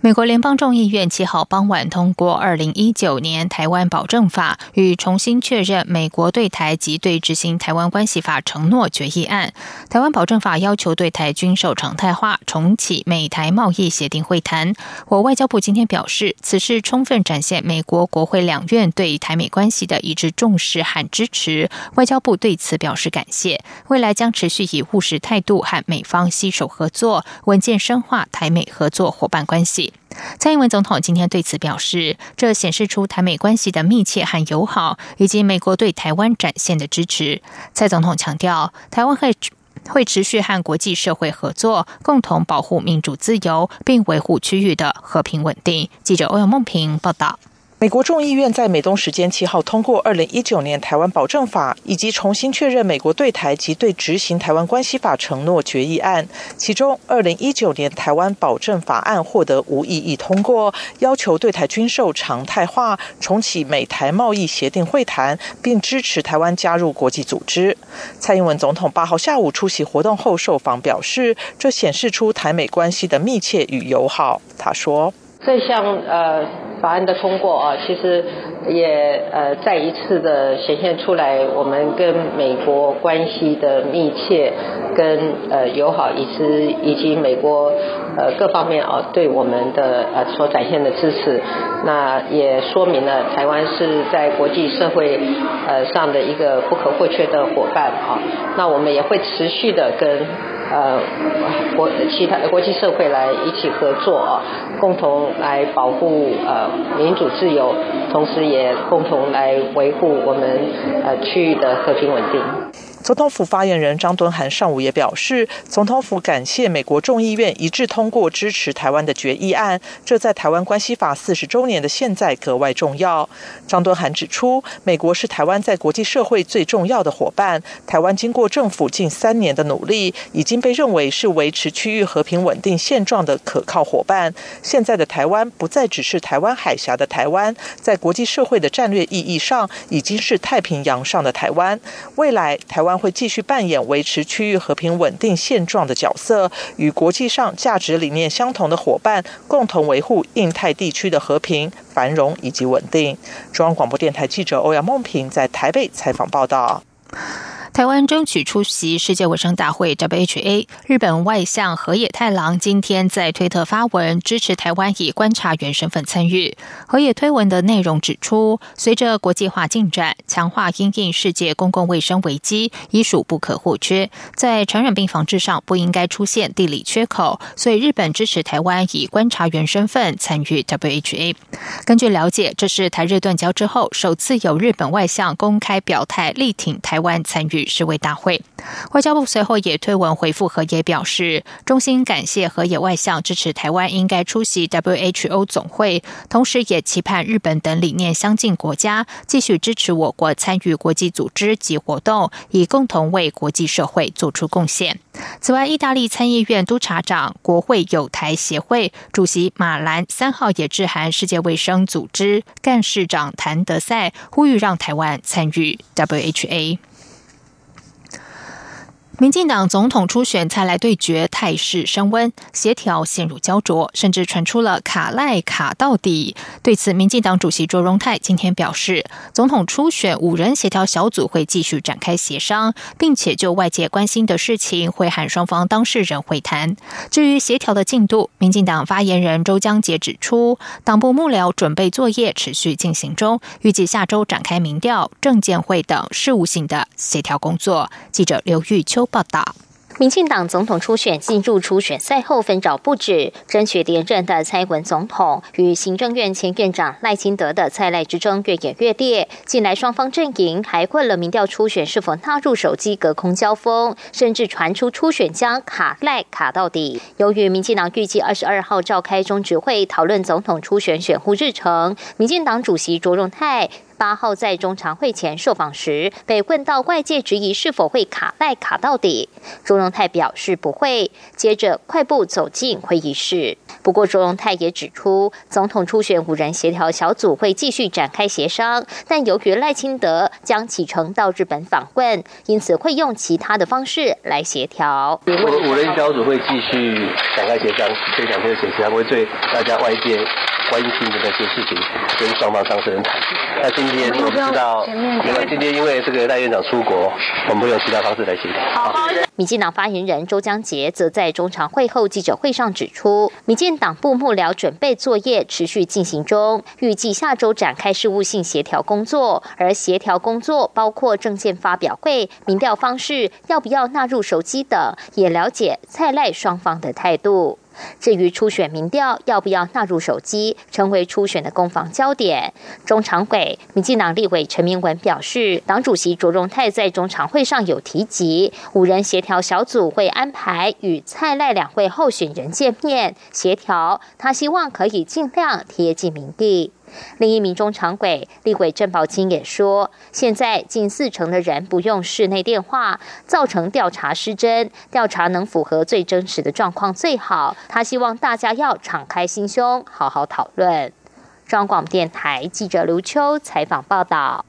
美国联邦众议院七号傍晚通过《二零一九年台湾保证法》与重新确认美国对台及对执行台湾关系法承诺决议案。台湾保证法要求对台军售常态化，重启美台贸易协定会谈。我外交部今天表示，此事充分展现美国国会两院对台美关系的一致重视和支持。外交部对此表示感谢，未来将持续以务实态度和美方携手合作，稳健深化台美合作伙伴关系。蔡英文总统今天对此表示，这显示出台美关系的密切和友好，以及美国对台湾展现的支持。蔡总统强调，台湾会会持续和国际社会合作，共同保护民主自由，并维护区域的和平稳定。记者欧阳梦平报道。美国众议院在美东时间七号通过《二零一九年台湾保证法》，以及重新确认美国对台及对执行台湾关系法承诺决议案。其中，《二零一九年台湾保证法案》获得无异议通过，要求对台军售常态化，重启美台贸易协定会谈，并支持台湾加入国际组织。蔡英文总统八号下午出席活动后受访表示，这显示出台美关系的密切与友好。他说。这项呃法案的通过啊，其实也呃再一次的显现出来我们跟美国关系的密切跟呃友好，以及以及美国呃各方面啊对我们的呃所展现的支持，那也说明了台湾是在国际社会呃上的一个不可或缺的伙伴啊，那我们也会持续的跟。呃，国其他国际社会来一起合作啊，共同来保护呃民主自由，同时也共同来维护我们呃区域的和平稳定。总统府发言人张敦涵上午也表示，总统府感谢美国众议院一致通过支持台湾的决议案，这在台湾关系法四十周年的现在格外重要。张敦涵指出，美国是台湾在国际社会最重要的伙伴，台湾经过政府近三年的努力，已经被认为是维持区域和平稳定现状的可靠伙伴。现在的台湾不再只是台湾海峡的台湾，在国际社会的战略意义上，已经是太平洋上的台湾。未来台湾。会继续扮演维持区域和平稳定现状的角色，与国际上价值理念相同的伙伴共同维护印太地区的和平、繁荣以及稳定。中央广播电台记者欧阳梦平在台北采访报道。台湾争取出席世界卫生大会 （WHA）。日本外相河野太郎今天在推特发文支持台湾以观察员身份参与。河野推文的内容指出，随着国际化进展，强化因应世界公共卫生危机已属不可或缺。在传染病防治上不应该出现地理缺口，所以日本支持台湾以观察员身份参与 WHA。根据了解，这是台日断交之后首次有日本外相公开表态力挺台湾参与。世卫大会，外交部随后也推文回复河野，表示衷心感谢河野外相支持台湾应该出席 WHO 总会，同时也期盼日本等理念相近国家继续支持我国参与国际组织及活动，以共同为国际社会做出贡献。此外，意大利参议院督察长、国会友台协会主席马兰三号也致函世界卫生组织干事长谭德赛，呼吁让台湾参与 WHA。民进党总统初选才来对决态势升温，协调陷入焦灼，甚至传出了卡赖卡到底。对此，民进党主席卓荣泰今天表示，总统初选五人协调小组会继续展开协商，并且就外界关心的事情会喊双方当事人会谈。至于协调的进度，民进党发言人周江杰指出，党部幕僚准备作业持续进行中，预计下周展开民调、政见会等事务性的协调工作。记者刘玉秋。报道。民进党总统初选进入初选赛后纷扰不止，争取连任的蔡文总统与行政院前院长赖清德的蔡赖之争越演越烈。近来双方阵营还困了民调初选是否纳入手机隔空交锋，甚至传出初选将卡赖卡到底。由于民进党预计二十二号召开中执会讨论总统初选选户日程，民进党主席卓荣泰。八号在中常会前受访时，被问到外界质疑是否会卡赖卡到底，朱荣泰表示不会，接着快步走进会议室。不过，朱荣泰也指出，总统初选五人协调小组会继续展开协商，但由于赖清德将启程到日本访问，因此会用其他的方式来协调。我们五人小组会继续展开协商，这两天的协商会对大家外界关心的那些事情跟双方当事人谈。那今天我们知道，因为今天因为这个赖院长出国，我们会用其他方式来协调。好民进党发言人周江杰则在中常会后记者会上指出，民进党部幕僚准备作业持续进行中，预计下周展开事务性协调工作，而协调工作包括证件发表会、民调方式要不要纳入手机等，也了解蔡赖双方的态度。至于初选民调要不要纳入手机，成为初选的攻防焦点。中常委、民进党立委陈明文表示，党主席卓荣泰在中常会上有提及，五人协调小组会安排与蔡赖两位候选人见面协调，他希望可以尽量贴近民地。另一名中常委立委郑宝清也说，现在近四成的人不用室内电话，造成调查失真，调查能符合最真实的状况最好。他希望大家要敞开心胸，好好讨论。中广电台记者刘秋采访报道。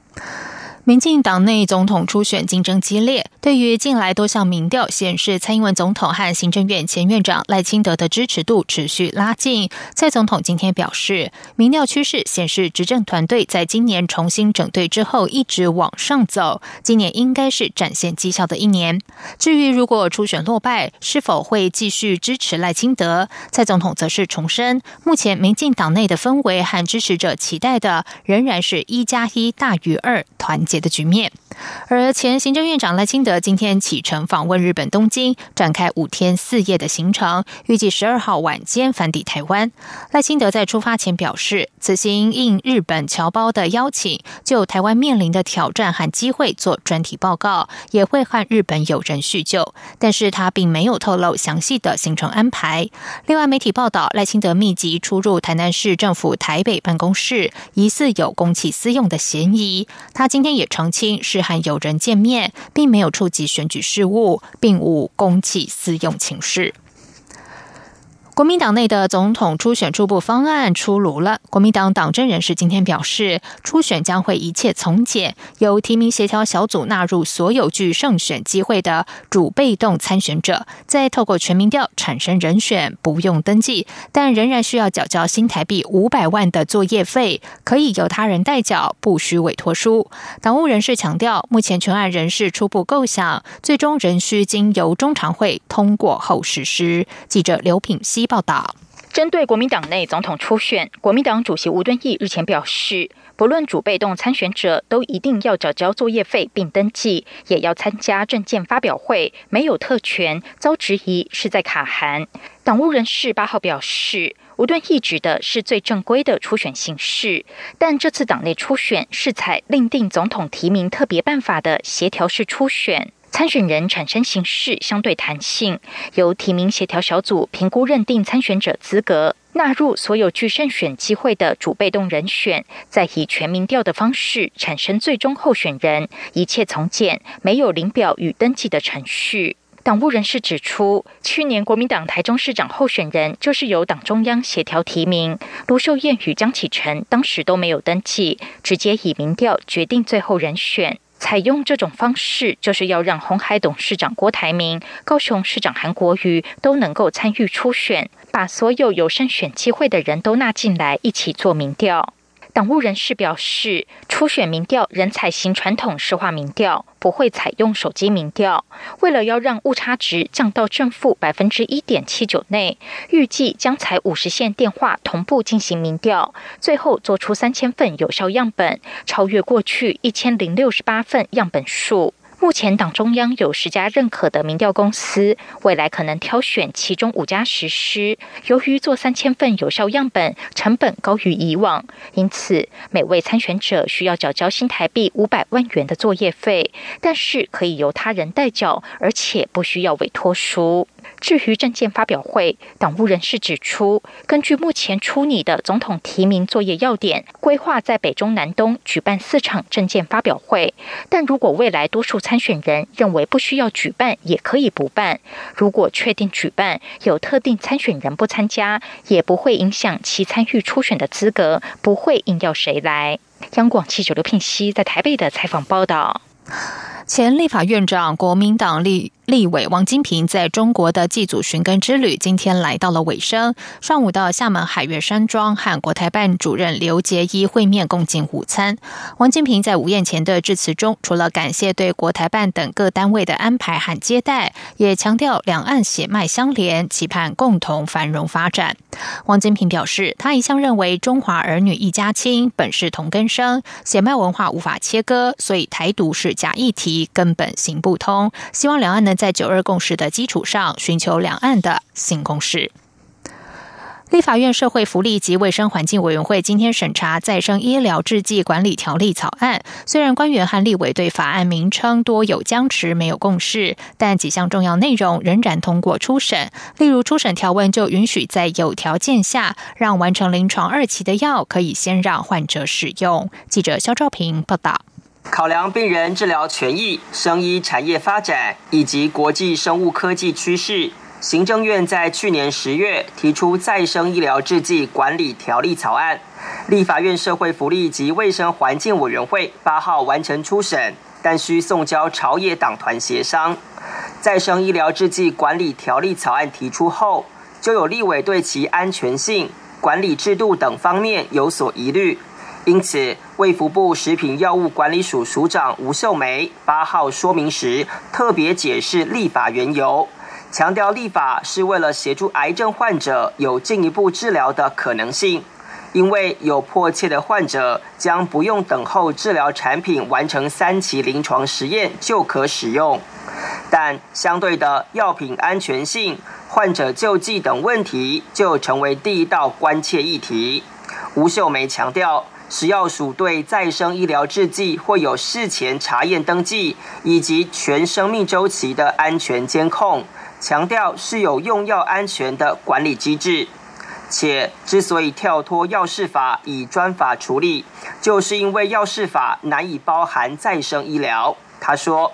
民进党内总统初选竞争激烈，对于近来多项民调显示，蔡英文总统和行政院前院长赖清德的支持度持续拉近。蔡总统今天表示，民调趋势显示，执政团队在今年重新整队之后一直往上走，今年应该是展现绩效的一年。至于如果初选落败，是否会继续支持赖清德，蔡总统则是重申，目前民进党内的氛围和支持者期待的仍然是一加一大于二，团解。的局面，而前行政院长赖清德今天启程访问日本东京，展开五天四夜的行程，预计十二号晚间返抵台湾。赖清德在出发前表示，此行应日本侨胞的邀请，就台湾面临的挑战和机会做专题报告，也会和日本友人叙旧。但是他并没有透露详细的行程安排。另外，媒体报道赖清德密集出入台南市政府台北办公室，疑似有公器私用的嫌疑。他今天也。澄清是和友人见面，并没有触及选举事务，并无公器私用情事。国民党内的总统初选初步方案出炉了。国民党党政人士今天表示，初选将会一切从简，由提名协调小组纳入所有具胜选机会的主被动参选者，再透过全民调产生人选，不用登记，但仍然需要缴交新台币五百万的作业费，可以由他人代缴，不需委托书。党务人士强调，目前全案人事初步构想，最终仍需经由中常会通过后实施。记者刘品希。报道：针对国民党内总统初选，国民党主席吴敦义日前表示，不论主被动参选者，都一定要缴交作业费并登记，也要参加证件发表会，没有特权，遭质疑是在卡函。党务人士八号表示，吴敦义指的是最正规的初选形式，但这次党内初选是采另定总统提名特别办法的协调式初选。参选人产生形式相对弹性，由提名协调小组评估认定参选者资格，纳入所有具胜选机会的主被动人选，再以全民调的方式产生最终候选人，一切从简，没有领表与登记的程序。党务人士指出，去年国民党台中市长候选人就是由党中央协调提名，卢秀燕与江启臣当时都没有登记，直接以民调决定最后人选。采用这种方式，就是要让红海董事长郭台铭、高雄市长韩国瑜都能够参与初选，把所有有胜选机会的人都纳进来，一起做民调。党务人士表示，初选民调仍采行传统市话民调，不会采用手机民调。为了要让误差值降到正负百分之一点七九内，预计将采五十线电话同步进行民调，最后做出三千份有效样本，超越过去一千零六十八份样本数。目前党中央有十家认可的民调公司，未来可能挑选其中五家实施。由于做三千份有效样本成本高于以往，因此每位参选者需要缴交新台币五百万元的作业费，但是可以由他人代缴，而且不需要委托书。至于证件发表会，党务人士指出，根据目前出拟的总统提名作业要点，规划在北中南东举办四场证件发表会。但如果未来多数参选人认为不需要举办，也可以不办。如果确定举办，有特定参选人不参加，也不会影响其参与初选的资格，不会硬要谁来。央广记者刘聘熙在台北的采访报道。前立法院长、国民党立。立委王金平在中国的祭祖寻根之旅今天来到了尾声。上午到厦门海悦山庄和国台办主任刘杰一会面共进午餐。王金平在午宴前的致辞中，除了感谢对国台办等各单位的安排和接待，也强调两岸血脉相连，期盼共同繁荣发展。王金平表示，他一向认为中华儿女一家亲，本是同根生，血脉文化无法切割，所以台独是假议题，根本行不通。希望两岸能。在九二共识的基础上，寻求两岸的新共识。立法院社会福利及卫生环境委员会今天审查再生医疗制剂管理条例草案。虽然官员和立委对法案名称多有僵持，没有共识，但几项重要内容仍然通过初审。例如，初审条文就允许在有条件下，让完成临床二期的药可以先让患者使用。记者肖兆平报道。考量病人治疗权益、生医产业发展以及国际生物科技趋势，行政院在去年十月提出再生医疗制剂管理条例草案。立法院社会福利及卫生环境委员会八号完成初审，但需送交朝野党团协商。再生医疗制剂管理条例草案提出后，就有立委对其安全性、管理制度等方面有所疑虑。因此，卫福部食品药物管理署署长吴秀梅八号说明时，特别解释立法缘由，强调立法是为了协助癌症患者有进一步治疗的可能性，因为有迫切的患者将不用等候治疗产品完成三期临床实验就可使用，但相对的药品安全性、患者救济等问题就成为第一道关切议题。吴秀梅强调。食药署对再生医疗制剂会有事前查验登记，以及全生命周期的安全监控，强调是有用药安全的管理机制。且之所以跳脱药事法以专法处理，就是因为药事法难以包含再生医疗。他说。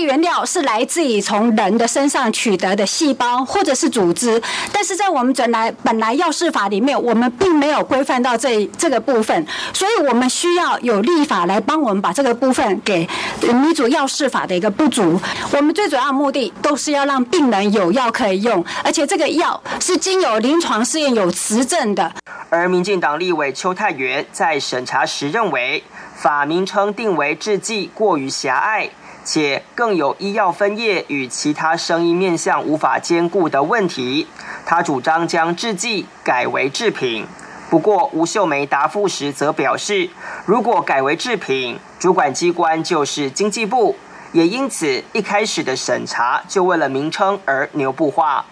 原料是来自于从人的身上取得的细胞或者是组织，但是在我们本来本来药事法里面，我们并没有规范到这这个部分，所以我们需要有立法来帮我们把这个部分给弥补药事法的一个不足。我们最主要的目的都是要让病人有药可以用，而且这个药是经有临床试验有实证的。而民进党立委邱泰元在审查时认为，法名称定为制剂过于狭隘。且更有医药分业与其他生意面向无法兼顾的问题。他主张将制剂改为制品。不过吴秀梅答复时则表示，如果改为制品，主管机关就是经济部，也因此一开始的审查就为了名称而牛不化。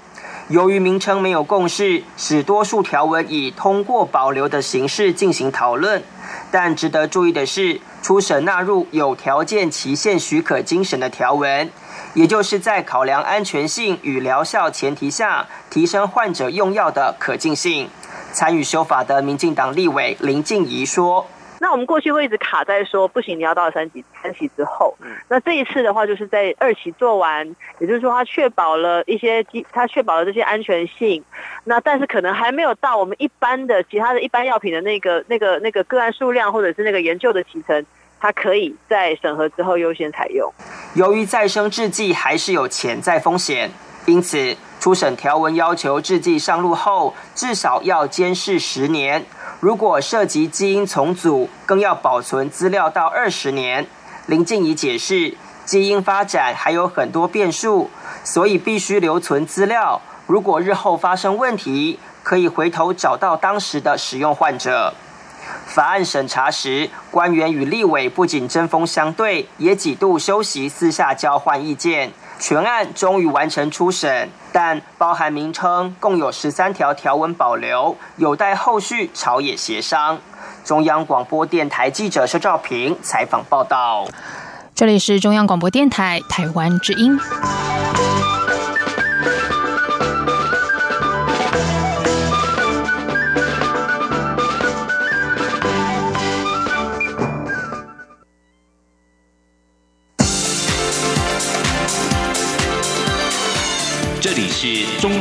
由于名称没有共识，使多数条文以通过保留的形式进行讨论。但值得注意的是，初审纳入有条件期限许可精神的条文，也就是在考量安全性与疗效前提下，提升患者用药的可进性。参与修法的民进党立委林静怡说。那我们过去会一直卡在说不行，你要到三级三期之后。那这一次的话，就是在二期做完，也就是说，它确保了一些基，它确保了这些安全性。那但是可能还没有到我们一般的其他的一般药品的那个那个那个个案数量，或者是那个研究的提成，它可以在审核之后优先采用。由于再生制剂还是有潜在风险，因此初审条文要求制剂上路后至少要监视十年。如果涉及基因重组，更要保存资料到二十年。林静怡解释，基因发展还有很多变数，所以必须留存资料。如果日后发生问题，可以回头找到当时的使用患者。法案审查时，官员与立委不仅针锋相对，也几度休息私下交换意见。全案终于完成初审，但包含名称共有十三条条文保留，有待后续朝野协商。中央广播电台记者肖兆平采访报道。这里是中央广播电台台湾之音。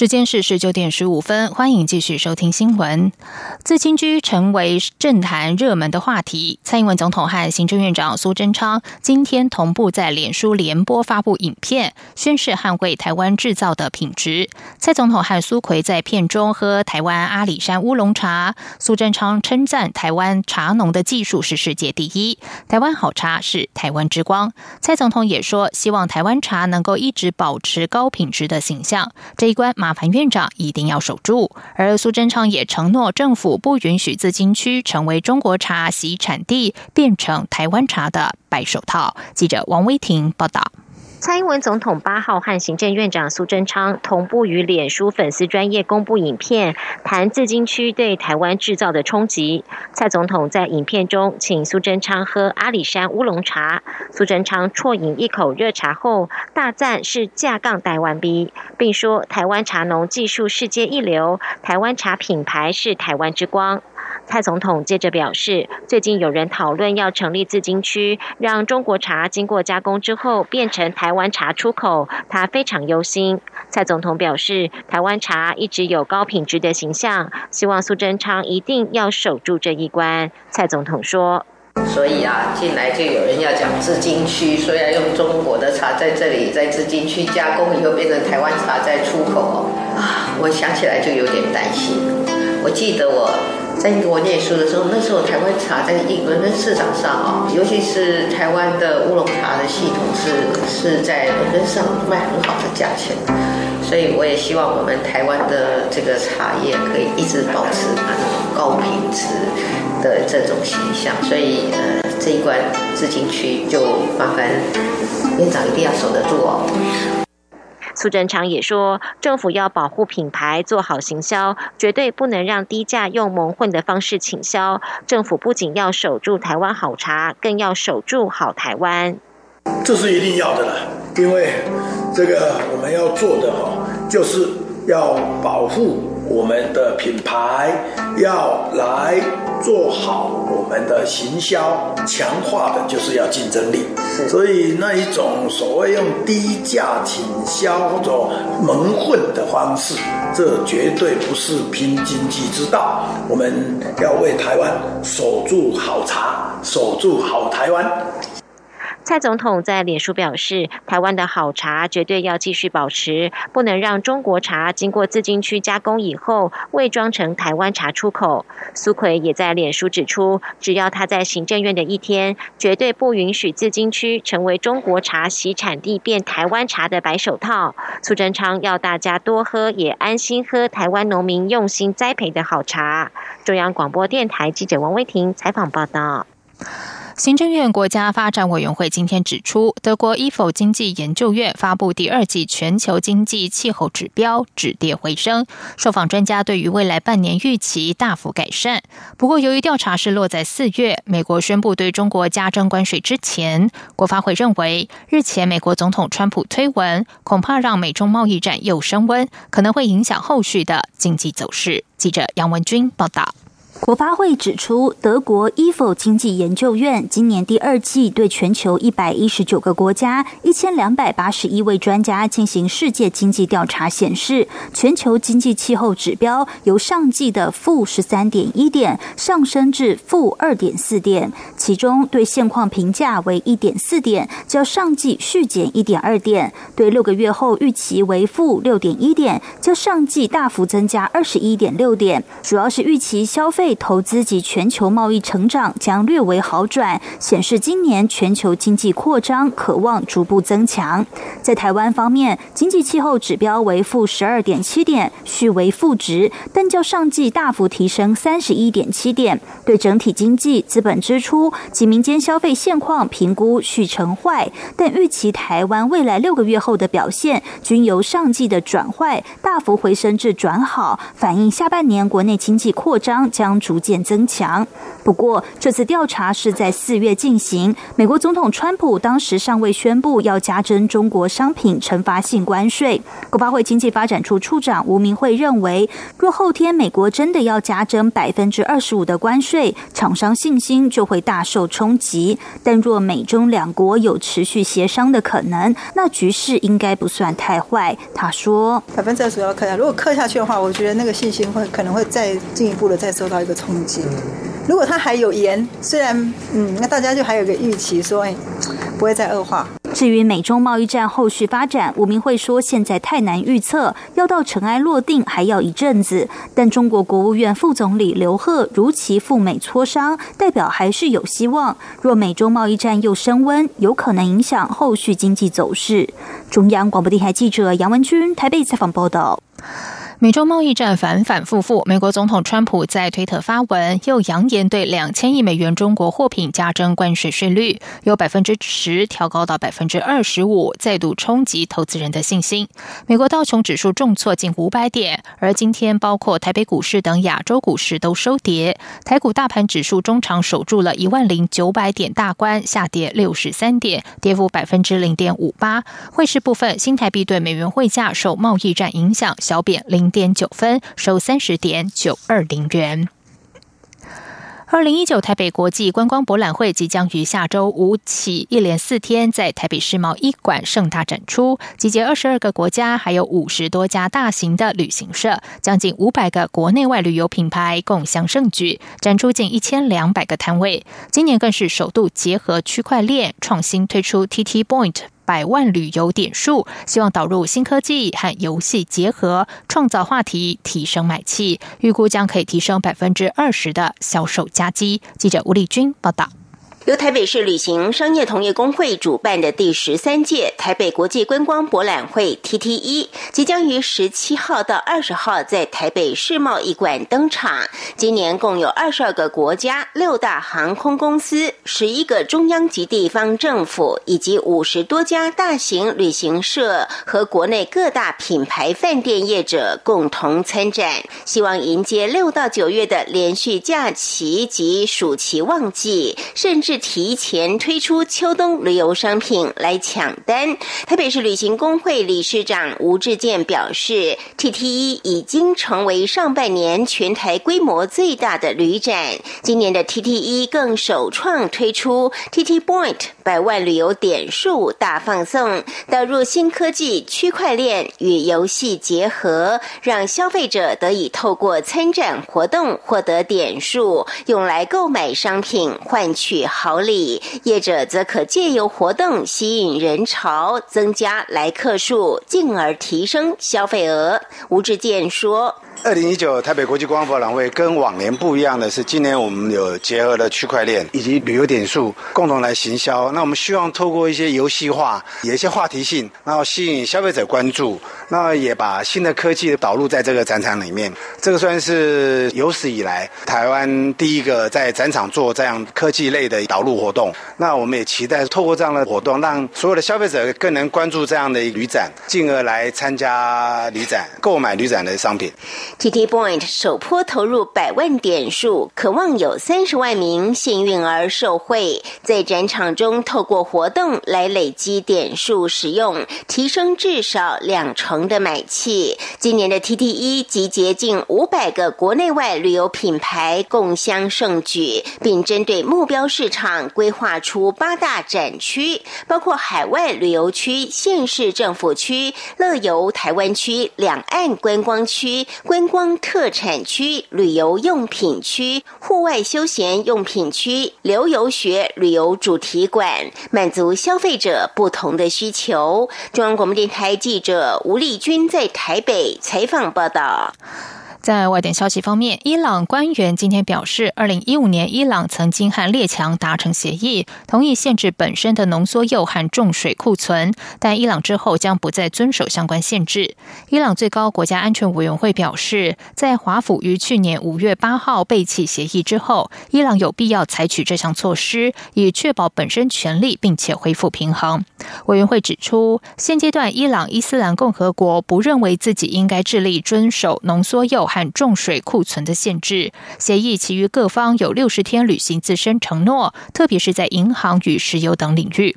时间是十九点十五分，欢迎继续收听新闻。自清居成为政坛热门的话题。蔡英文总统和行政院长苏贞昌今天同步在脸书联播发布影片，宣誓捍卫台湾制造的品质。蔡总统和苏奎在片中喝台湾阿里山乌龙茶，苏贞昌称赞台湾茶农的技术是世界第一，台湾好茶是台湾之光。蔡总统也说，希望台湾茶能够一直保持高品质的形象。这一关马。马盘院长一定要守住，而苏贞昌也承诺，政府不允许自金区成为中国茶习产地，变成台湾茶的白手套。记者王威婷报道。蔡英文总统八号和行政院长苏贞昌同步于脸书粉丝专业公布影片，谈自金区对台湾制造的冲击。蔡总统在影片中请苏贞昌喝阿里山乌龙茶，苏贞昌啜饮一口热茶后，大赞是架杠台湾逼，并说台湾茶农技术世界一流，台湾茶品牌是台湾之光。蔡总统接着表示，最近有人讨论要成立自金区，让中国茶经过加工之后变成台湾茶出口，他非常忧心。蔡总统表示，台湾茶一直有高品质的形象，希望苏贞昌一定要守住这一关。蔡总统说：“所以啊，进来就有人要讲自金区，说要用中国的茶在这里在自金区加工以后变成台湾茶再出口啊，我想起来就有点担心。我记得我。”在英国念书的时候，那时候台湾茶在英伦敦市场上啊，尤其是台湾的乌龙茶的系统是是在伦敦上卖很好的价钱，所以我也希望我们台湾的这个茶叶可以一直保持它那种高品质的这种形象。所以呃，这一关资金区就麻烦院长一定要守得住哦。苏贞昌也说，政府要保护品牌，做好行销，绝对不能让低价用蒙混的方式倾销。政府不仅要守住台湾好茶，更要守住好台湾。这是一定要的了，因为这个我们要做的哈，就是要保护。我们的品牌要来做好我们的行销，强化的就是要竞争力。所以那一种所谓用低价倾销或者蒙混的方式，这绝对不是拼经济之道。我们要为台湾守住好茶，守住好台湾。蔡总统在脸书表示，台湾的好茶绝对要继续保持，不能让中国茶经过自金区加工以后伪装成台湾茶出口。苏奎也在脸书指出，只要他在行政院的一天，绝对不允许自金区成为中国茶洗产地变台湾茶的白手套。苏贞昌要大家多喝，也安心喝台湾农民用心栽培的好茶。中央广播电台记者王威婷采访报道。行政院国家发展委员会今天指出，德国伊否经济研究院发布第二季全球经济气候指标止跌回升，受访专家对于未来半年预期大幅改善。不过，由于调查是落在四月，美国宣布对中国加征关税之前，国发会认为，日前美国总统川普推文，恐怕让美中贸易战又升温，可能会影响后续的经济走势。记者杨文军报道。国发会指出，德国伊否经济研究院今年第二季对全球一百一十九个国家一千两百八十一位专家进行世界经济调查，显示全球经济气候指标由上季的负十三点一点上升至负二点四点，其中对现况评价为一点四点，较上季续减一点二点；对六个月后预期为负六点一点，较上季大幅增加二十一点六点。主要是预期消费。投资及全球贸易成长将略为好转，显示今年全球经济扩张渴望逐步增强。在台湾方面，经济气候指标为负十二点七点，续为负值，但较上季大幅提升三十一点七点。对整体经济、资本支出及民间消费现况评估续成坏，但预期台湾未来六个月后的表现均由上季的转坏大幅回升至转好，反映下半年国内经济扩张将逐渐增强。不过，这次调查是在四月进行，美国总统川普当时尚未宣布要加征中国商品惩罚性关税。国发会经济发展处处长吴明慧认为，若后天美国真的要加征百分之二十五的关税，厂商信心就会大受冲击。但若美中两国有持续协商的可能，那局势应该不算太坏。他说：“百分之二十要克下，如果克下去的话，我觉得那个信心会可能会再进一步的再受到冲击。如果它还有盐，虽然嗯，那大家就还有个预期说，哎，不会再恶化。”至于美中贸易战后续发展，吴明慧说现在太难预测，要到尘埃落定还要一阵子。但中国国务院副总理刘鹤如期赴美磋商，代表还是有希望。若美中贸易战又升温，有可能影响后续经济走势。中央广播电台记者杨文君台北采访报道。美洲贸易战反反复复，美国总统川普在推特发文，又扬言对两千亿美元中国货品加征关税税率，由百分之十调高到百分之二十五，再度冲击投资人的信心。美国道琼指数重挫近五百点，而今天包括台北股市等亚洲股市都收跌。台股大盘指数中场守住了一万零九百点大关，下跌六十三点，跌幅百分之零点五八。汇市部分，新台币对美元汇价受贸易战影响小贬零。点九分，收三十点九二零元。二零一九台北国际观光博览会即将于下周五起一连四天在台北世贸一馆盛大展出，集结二十二个国家，还有五十多家大型的旅行社，将近五百个国内外旅游品牌共襄盛举，展出近一千两百个摊位。今年更是首度结合区块链创新推出 TT Point。百万旅游点数，希望导入新科技和游戏结合，创造话题，提升买气，预估将可以提升百分之二十的销售加绩。记者吴丽君报道。由台北市旅行商业同业工会主办的第十三届台北国际观光博览会 （TT1） 即将于十七号到二十号在台北世贸一馆登场。今年共有二十二个国家、六大航空公司、十一个中央及地方政府，以及五十多家大型旅行社和国内各大品牌饭店业者共同参展，希望迎接六到九月的连续假期及暑期旺季，甚至。是提前推出秋冬旅游商品来抢单。台北市旅行工会理事长吴志健表示，TTE 已经成为上半年全台规模最大的旅展。今年的 TTE 更首创推出 TT Point 百万旅游点数大放送，导入新科技区块链与游戏结合，让消费者得以透过参展活动获得点数，用来购买商品换取。好礼，业者则可借由活动吸引人潮，增加来客数，进而提升消费额。吴志健说。二零一九台北国际观光博览会跟往年不一样的是，今年我们有结合了区块链以及旅游点数，共同来行销。那我们希望透过一些游戏化，有一些话题性，然后吸引消费者关注。那也把新的科技导入在这个展场里面。这个算是有史以来台湾第一个在展场做这样科技类的导入活动。那我们也期待透过这样的活动，让所有的消费者更能关注这样的旅展，进而来参加旅展、购买旅展的商品。TT Point 首波投入百万点数，渴望有三十万名幸运儿受惠，在展场中透过活动来累积点数使用，提升至少两成的买气。今年的 TT 一集结近五百个国内外旅游品牌共襄盛举，并针对目标市场规划出八大展区，包括海外旅游区、县市政府区、乐游台湾区、两岸观光区。观观光特产区、旅游用品区、户外休闲用品区、留游学旅游主题馆，满足消费者不同的需求。中央广播电台记者吴丽君在台北采访报道。在外电消息方面，伊朗官员今天表示，二零一五年伊朗曾经和列强达成协议，同意限制本身的浓缩铀和重水库存，但伊朗之后将不再遵守相关限制。伊朗最高国家安全委员会表示，在华府于去年五月八号背弃协议之后，伊朗有必要采取这项措施，以确保本身权利，并且恢复平衡。委员会指出，现阶段伊朗伊斯兰共和国不认为自己应该致力遵守浓缩铀。和重水库存的限制协议，其余各方有六十天履行自身承诺，特别是在银行与石油等领域。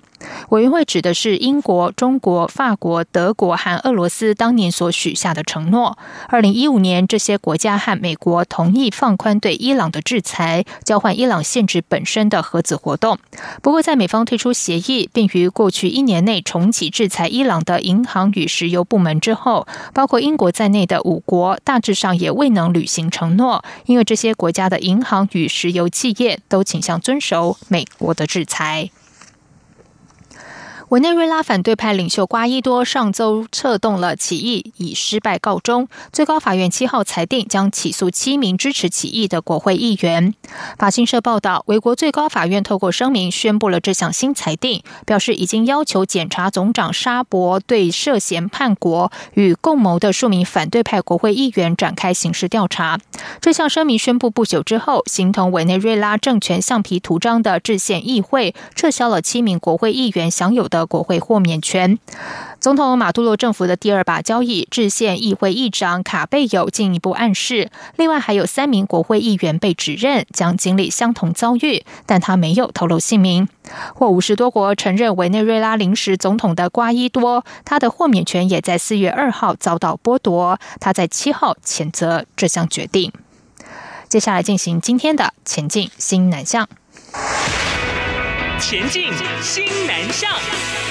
委员会指的是英国、中国、法国、德国和俄罗斯当年所许下的承诺。二零一五年，这些国家和美国同意放宽对伊朗的制裁，交换伊朗限制本身的核子活动。不过，在美方推出协议，并于过去一年内重启制裁伊朗的银行与石油部门之后，包括英国在内的五国大致上也未能履行承诺，因为这些国家的银行与石油企业都倾向遵守美国的制裁。委内瑞拉反对派领袖瓜伊多上周策动了起义，以失败告终。最高法院七号裁定将起诉七名支持起义的国会议员。法新社报道，美国最高法院透过声明宣布了这项新裁定，表示已经要求检察总长沙博对涉嫌叛国与共谋的数名反对派国会议员展开刑事调查。这项声明宣布不久之后，形同委内瑞拉政权橡皮图章的制宪议会撤销了七名国会议员享有的。国会豁免权，总统马杜罗政府的第二把交椅，制宪议会议长卡贝有进一步暗示，另外还有三名国会议员被指认将经历相同遭遇，但他没有透露姓名。或五十多国承认委内瑞拉临时总统的瓜伊多，他的豁免权也在四月二号遭到剥夺。他在七号谴责这项决定。接下来进行今天的前进新南向。前进新南向。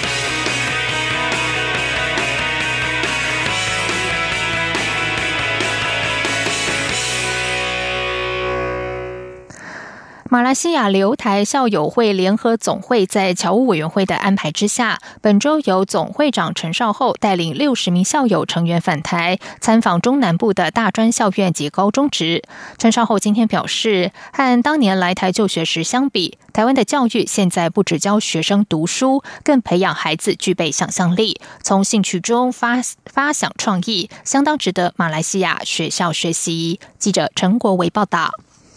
马来西亚留台校友会联合总会在侨务委员会的安排之下，本周由总会长陈少厚带领六十名校友成员返台参访中南部的大专校院及高中职。陈少厚今天表示，和当年来台就学时相比，台湾的教育现在不只教学生读书，更培养孩子具备想象力，从兴趣中发发想创意，相当值得马来西亚学校学习。记者陈国维报道。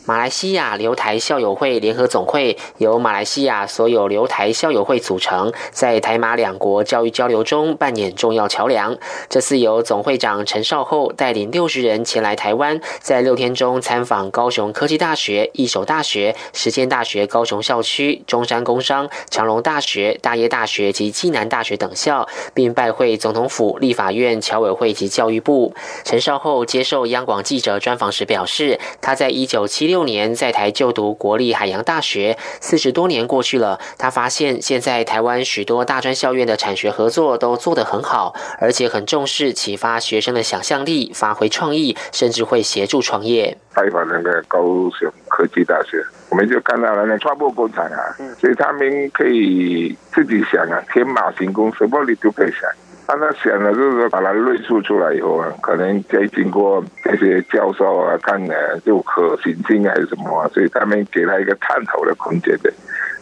马来西亚留台校友会联合总会由马来西亚所有留台校友会组成，在台马两国教育交流中扮演重要桥梁。这次由总会长陈少厚带领六十人前来台湾，在六天中参访高雄科技大学、一手大学、实践大学高雄校区、中山工商、长隆大学、大业大学及暨南大学等校，并拜会总统府、立法院、侨委会及教育部。陈少厚接受央广记者专访时表示，他在一九七六。六年在台就读国立海洋大学，四十多年过去了，他发现现在台湾许多大专校院的产学合作都做得很好，而且很重视启发学生的想象力，发挥创意，甚至会协助创业。拜访那个高雄科技大学，我们就看到了那创播工厂啊，所以他们可以自己想啊，天马行空，什么你都可以想。他那想的就是，把它论述出来以后啊，可能再经过这些教授啊看呢，就可行性还是什么啊，所以他们给他一个探讨的空间的。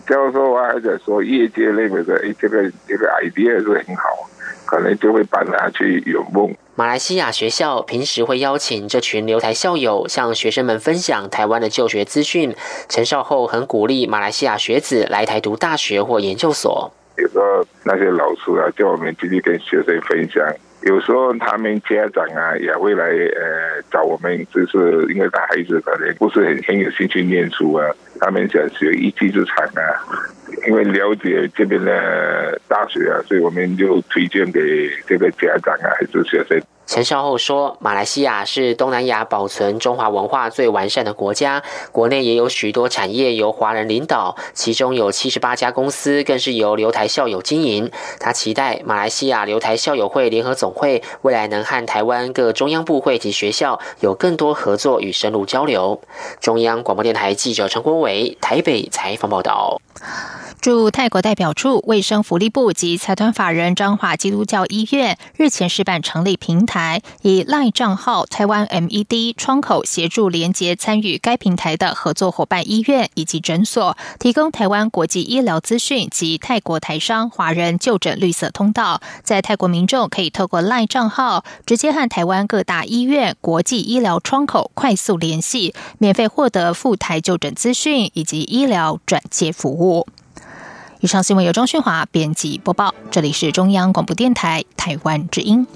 教授啊，或者说业界认为的，哎，这个这个 idea 是很好，可能就会把它去有梦。马来西亚学校平时会邀请这群留台校友向学生们分享台湾的就学资讯。陈少后很鼓励马来西亚学子来台读大学或研究所。有时候那些老师啊，叫我们继续跟学生分享。有时候他们家长啊，也会来呃找我们，就是因为他孩子可能不是很很有兴趣念书啊，他们想学一技之长啊。因为了解这边的大学啊，所以我们就推荐给这个家长啊，还是学生。陈少后说：“马来西亚是东南亚保存中华文化最完善的国家，国内也有许多产业由华人领导，其中有七十八家公司更是由留台校友经营。他期待马来西亚留台校友会联合总会未来能和台湾各中央部会及学校有更多合作与深入交流。”中央广播电台记者陈国伟台北采访报道。驻泰国代表处、卫生福利部及财团法人彰化基督教医院日前试办成立平台。台，以赖账号台湾 MED 窗口协助连接参与该平台的合作伙伴医院以及诊所，提供台湾国际医疗资讯及泰国台商华人就诊绿色通道。在泰国民众可以透过赖账号直接和台湾各大医院、国际医疗窗口快速联系，免费获得赴台就诊资讯以及医疗转介服务。以上新闻由张旭华编辑播报，这里是中央广播电台台湾之音。